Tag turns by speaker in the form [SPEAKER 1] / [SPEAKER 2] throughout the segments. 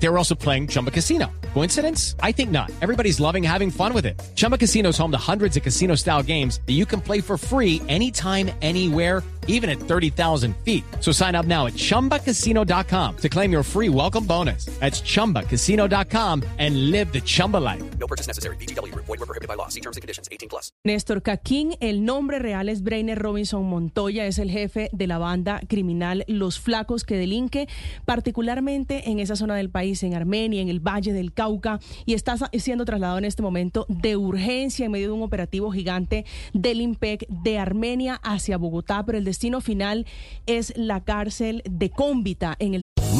[SPEAKER 1] They were also playing Chumba Casino. Coincidence? I think not. Everybody's loving having fun with it. Chumba Casino is home to hundreds of casino style games that you can play for free anytime, anywhere, even at 30,000 feet. So sign up now at chumbacasino.com to claim your free welcome bonus. That's chumbacasino.com and live the Chumba life.
[SPEAKER 2] No purchase necessary. BGW. Void were prohibited by law. See terms and conditions. 18 plus.
[SPEAKER 3] Néstor Caquín, el nombre real es Brainer Robinson Montoya, es el jefe de la banda criminal Los Flacos que delinque particularmente en esa zona del país, en Armenia, en el Valle del Cauca, y está siendo trasladado en este momento de urgencia en medio de un operativo gigante del IMPEC de Armenia hacia Bogotá, pero el destino final es la cárcel de Cómbita en el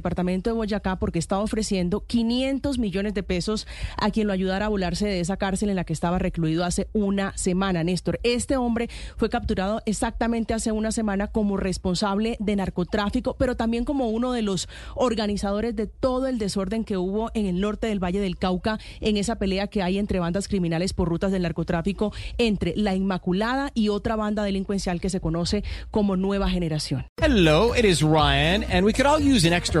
[SPEAKER 3] Departamento de Boyacá porque estaba ofreciendo 500 millones de pesos a quien lo ayudara a volarse de esa cárcel en la que estaba recluido hace una semana, Néstor. Este hombre fue capturado exactamente hace una semana como responsable de narcotráfico, pero también como uno de los organizadores de todo el desorden que hubo en el norte del Valle del Cauca en esa pelea que hay entre bandas criminales por rutas del narcotráfico entre la Inmaculada y otra banda delincuencial que se conoce como Nueva Generación.
[SPEAKER 1] Hello, it is Ryan, and we could all use an extra